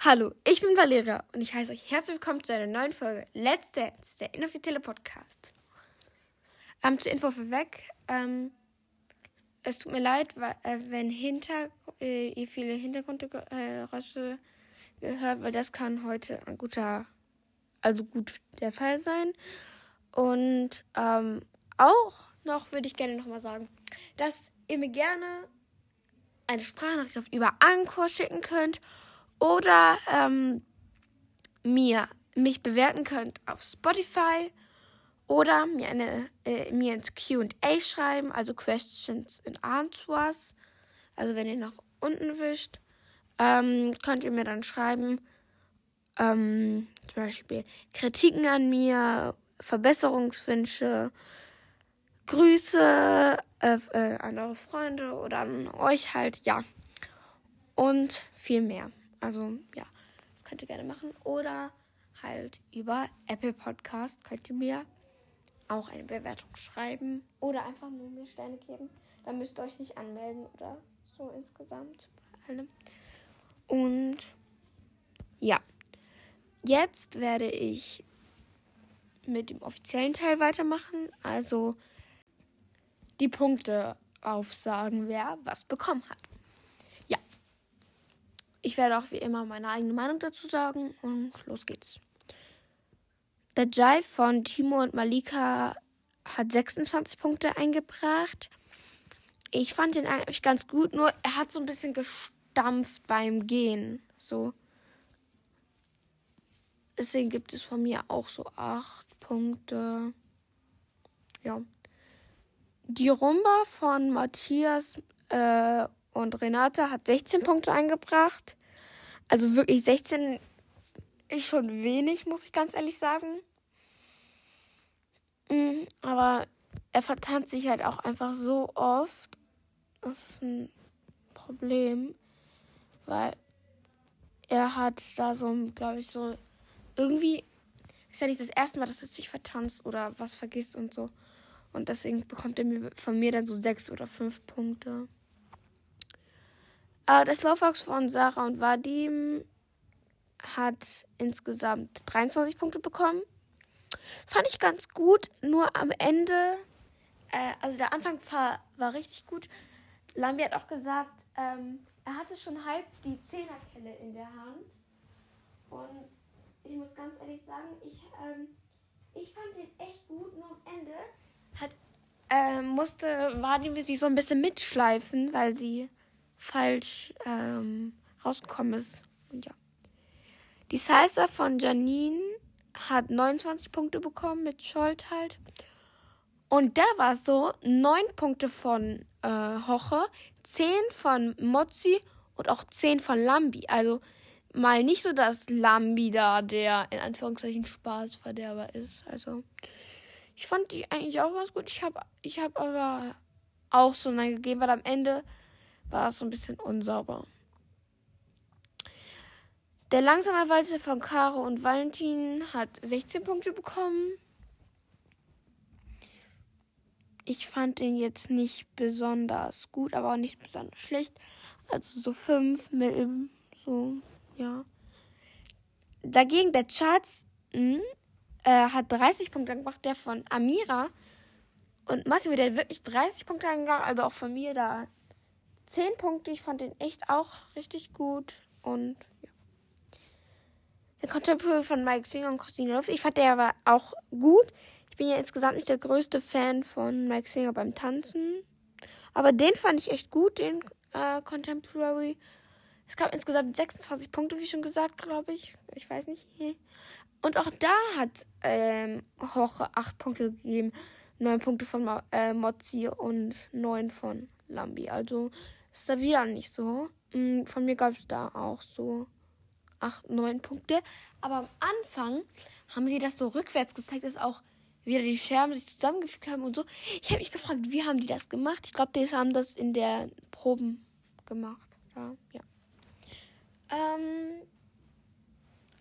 Hallo, ich bin Valeria und ich heiße euch herzlich willkommen zu einer neuen Folge Let's Dance, der inoffizielle Podcast. Ähm, zur Info vorweg, ähm, es tut mir leid, weil, äh, wenn hinter, äh, ihr viele Hintergrundgeräusche äh, gehört, weil das kann heute ein guter, also gut der Fall sein. Und ähm, auch noch würde ich gerne nochmal sagen, dass ihr mir gerne eine Sprachnachricht auf über Anchor schicken könnt oder ähm, mir mich bewerten könnt auf Spotify oder mir eine äh, mir ins Q&A schreiben, also Questions and Answers. Also wenn ihr nach unten wischt, ähm, könnt ihr mir dann schreiben, ähm, zum Beispiel Kritiken an mir, Verbesserungswünsche, Grüße äh, äh, an eure Freunde oder an euch halt, ja. Und viel mehr. Also ja, das könnt ihr gerne machen. Oder halt über Apple Podcast könnt ihr mir auch eine Bewertung schreiben oder einfach nur mir Sterne geben. Da müsst ihr euch nicht anmelden oder so insgesamt bei allem. Und ja, jetzt werde ich mit dem offiziellen Teil weitermachen. Also die Punkte aufsagen, wer was bekommen hat. Ich werde auch wie immer meine eigene Meinung dazu sagen und los geht's. Der Jive von Timo und Malika hat 26 Punkte eingebracht. Ich fand ihn eigentlich ganz gut, nur er hat so ein bisschen gestampft beim Gehen. So. Deswegen gibt es von mir auch so 8 Punkte. Ja. Die Rumba von Matthias äh, und Renate hat 16 Punkte eingebracht. Also wirklich 16 ist schon wenig, muss ich ganz ehrlich sagen. Mhm, aber er vertanzt sich halt auch einfach so oft. Das ist ein Problem, weil er hat da so, glaube ich, so irgendwie ist ja nicht das erste Mal, dass er sich vertanzt oder was vergisst und so. Und deswegen bekommt er von mir dann so sechs oder fünf Punkte. Äh, der Slowfox von Sarah und Vadim hat insgesamt 23 Punkte bekommen. Fand ich ganz gut, nur am Ende, äh, also der Anfang war, war richtig gut. Lambi hat auch gesagt, ähm, er hatte schon halb die Zehnerkelle in der Hand. Und ich muss ganz ehrlich sagen, ich, ähm, ich fand den echt gut, nur am Ende hat, äh, musste Vadim sich so ein bisschen mitschleifen, weil sie falsch ähm, rausgekommen ist. Und ja. Die Salsa von Janine hat 29 Punkte bekommen mit Scholt halt. Und da war es so, 9 Punkte von äh, Hoche, 10 von Mozzi und auch 10 von Lambi. Also mal nicht so, dass Lambi da der in Anführungszeichen Spaßverderber ist. Also ich fand die eigentlich auch ganz gut. Ich habe ich hab aber auch so nein gegeben, weil am Ende war es so ein bisschen unsauber. Der langsame Walzer von Caro und Valentin hat 16 Punkte bekommen. Ich fand den jetzt nicht besonders gut, aber auch nicht besonders schlecht. Also so 5 mit so, ja. Dagegen der Charts äh, hat 30 Punkte gemacht, der von Amira. Und Massimo, der hat wirklich 30 Punkte angegangen, also auch von mir da 10 Punkte. Ich fand den echt auch richtig gut. Und ja. Der Contemporary von Mike Singer und Christine Luft. Ich fand der aber auch gut. Ich bin ja insgesamt nicht der größte Fan von Mike Singer beim Tanzen. Aber den fand ich echt gut, den äh, Contemporary. Es gab insgesamt 26 Punkte, wie schon gesagt, glaube ich. Ich weiß nicht. Und auch da hat ähm, Hoche 8 Punkte gegeben. 9 Punkte von äh, Mozzi und 9 von Lambi. Also ist da wieder nicht so. Mm, von mir gab es da auch so 8, 9 Punkte. Aber am Anfang haben sie das so rückwärts gezeigt, dass auch wieder die Scherben sich zusammengefügt haben und so. Ich habe mich gefragt, wie haben die das gemacht? Ich glaube, die haben das in der Proben gemacht. Ja. ja. Ähm,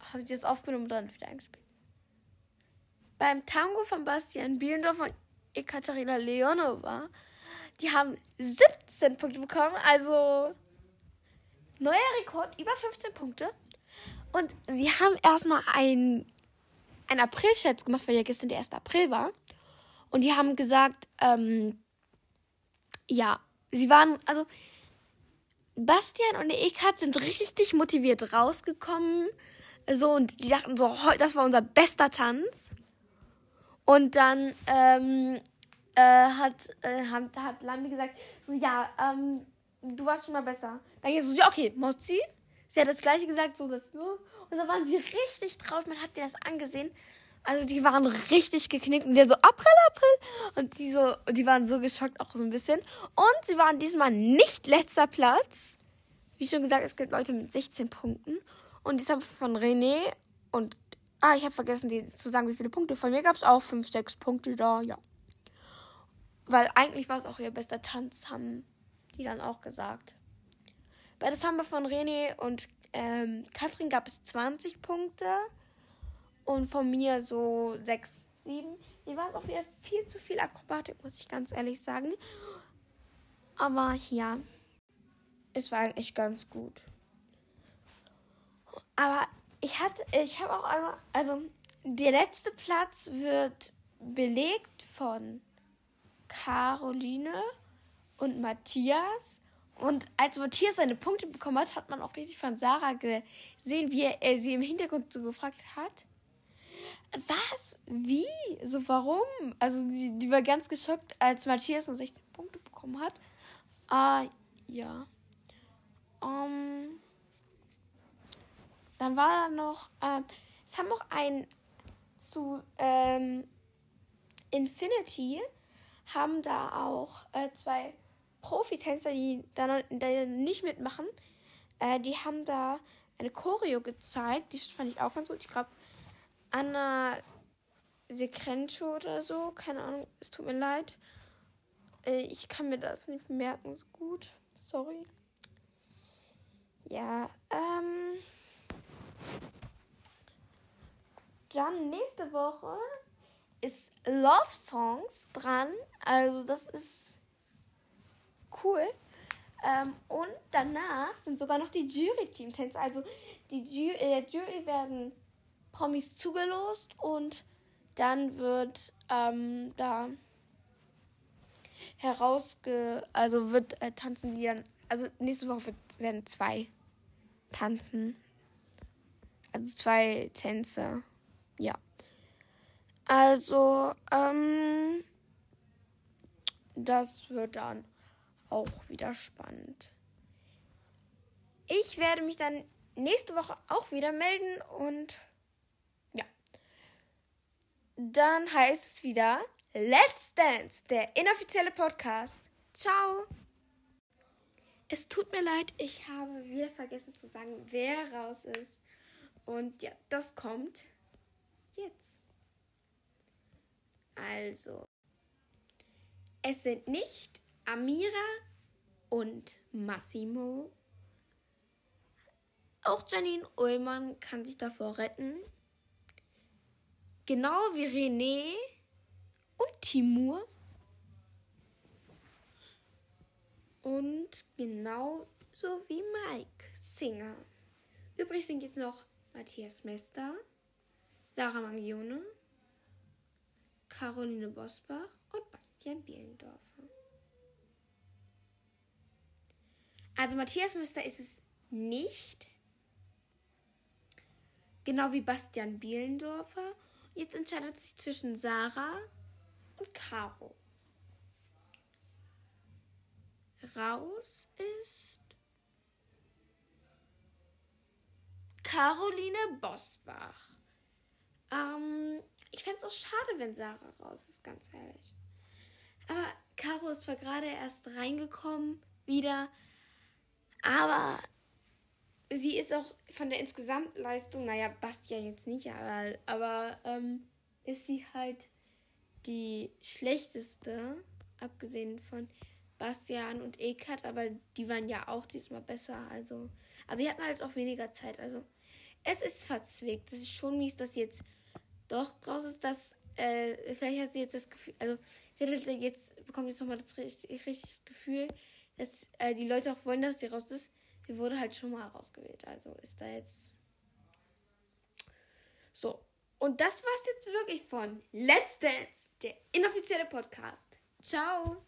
haben sie das aufgenommen und dann wieder eingespielt. Beim Tango von Bastian Bielendorf und Ekaterina Leonova, die haben 17 Punkte bekommen, also neuer Rekord, über 15 Punkte. Und sie haben erstmal ein, ein April-Scherz gemacht, weil ja gestern der 1. April war. Und die haben gesagt, ähm, ja, sie waren, also Bastian und Ekat sind richtig motiviert rausgekommen. So, und die dachten so, das war unser bester Tanz. Und dann ähm, äh, hat, äh, hat, hat Lami gesagt, so, ja, ähm, du warst schon mal besser. Dann ich so, ja, okay, Mozi. Sie hat das gleiche gesagt, so das nur. Und dann waren sie richtig drauf, man hat dir das angesehen. Also die waren richtig geknickt und der so, April, April. Und die so, die waren so geschockt auch so ein bisschen. Und sie waren diesmal nicht letzter Platz. Wie schon gesagt, es gibt Leute mit 16 Punkten. Und ich habe von René und, ah, ich habe vergessen die, zu sagen, wie viele Punkte. Von mir gab es auch 5, 6 Punkte da, ja. Weil eigentlich war es auch ihr bester Tanz, haben die dann auch gesagt. Bei haben wir von René und ähm, Katrin gab es 20 Punkte. Und von mir so 6, 7. Mir war es auch wieder viel zu viel Akrobatik, muss ich ganz ehrlich sagen. Aber ja, es war eigentlich ganz gut. Aber ich hatte, ich habe auch einmal, also der letzte Platz wird belegt von Caroline und Matthias. Und als Matthias seine Punkte bekommen hat, hat man auch richtig von Sarah gesehen, wie er sie im Hintergrund so gefragt hat was? Wie? So, warum? Also, die, die war ganz geschockt, als Matthias nur 16 Punkte bekommen hat. Ah, ja. Um, ähm, dann war da noch, ähm, es haben auch ein zu ähm, Infinity haben da auch äh, zwei Profitänzer, die da, nicht mitmachen. Äh, die haben da eine Choreo gezeigt. Die fand ich auch ganz gut. Ich glaube, Anna Sekrencho oder so. Keine Ahnung, es tut mir leid. Äh, ich kann mir das nicht merken so gut. Sorry. Ja, ähm. Dann nächste Woche ist Love Songs dran. Also das ist cool. Ähm, und danach sind sogar noch die Jury-Team-Tänze. Also die Ju äh, Jury werden Promis zugelost und dann wird ähm, da herausge... Also wird äh, tanzen die dann... Also nächste Woche wird, werden zwei tanzen. Also zwei Tänze. Ja. Also, ähm, das wird dann auch wieder spannend. Ich werde mich dann nächste Woche auch wieder melden und dann heißt es wieder Let's Dance, der inoffizielle Podcast. Ciao. Es tut mir leid, ich habe wieder vergessen zu sagen, wer raus ist. Und ja, das kommt jetzt. Also, es sind nicht Amira und Massimo. Auch Janine Ullmann kann sich davor retten. Genau wie René und Timur. Und genau so wie Mike Singer. Übrig sind jetzt noch Matthias Mester, Sarah Mangione, Caroline Bosbach und Bastian Bielendorfer. Also Matthias Mester ist es nicht. Genau wie Bastian Bielendorfer Jetzt entscheidet sich zwischen Sarah und Caro. Raus ist Caroline Bosbach. Ähm, ich fände es auch schade, wenn Sarah raus ist, ganz ehrlich. Aber Caro ist zwar gerade erst reingekommen, wieder, aber sie ist auch von der Insgesamtleistung, naja, Bastian jetzt nicht, aber, aber ähm, ist sie halt die schlechteste, abgesehen von Bastian und Ekat, aber die waren ja auch diesmal besser, also. Aber die hatten halt auch weniger Zeit, also. Es ist verzwickt. Es ist schon mies, dass jetzt doch draus ist, dass, äh, vielleicht hat sie jetzt das Gefühl, also, sie jetzt, bekommt jetzt nochmal das richtig, richtig Gefühl, dass äh, die Leute auch wollen, dass sie raus ist sie wurde halt schon mal ausgewählt. Also ist da jetzt So. Und das war's jetzt wirklich von Let's Dance, der inoffizielle Podcast. Ciao.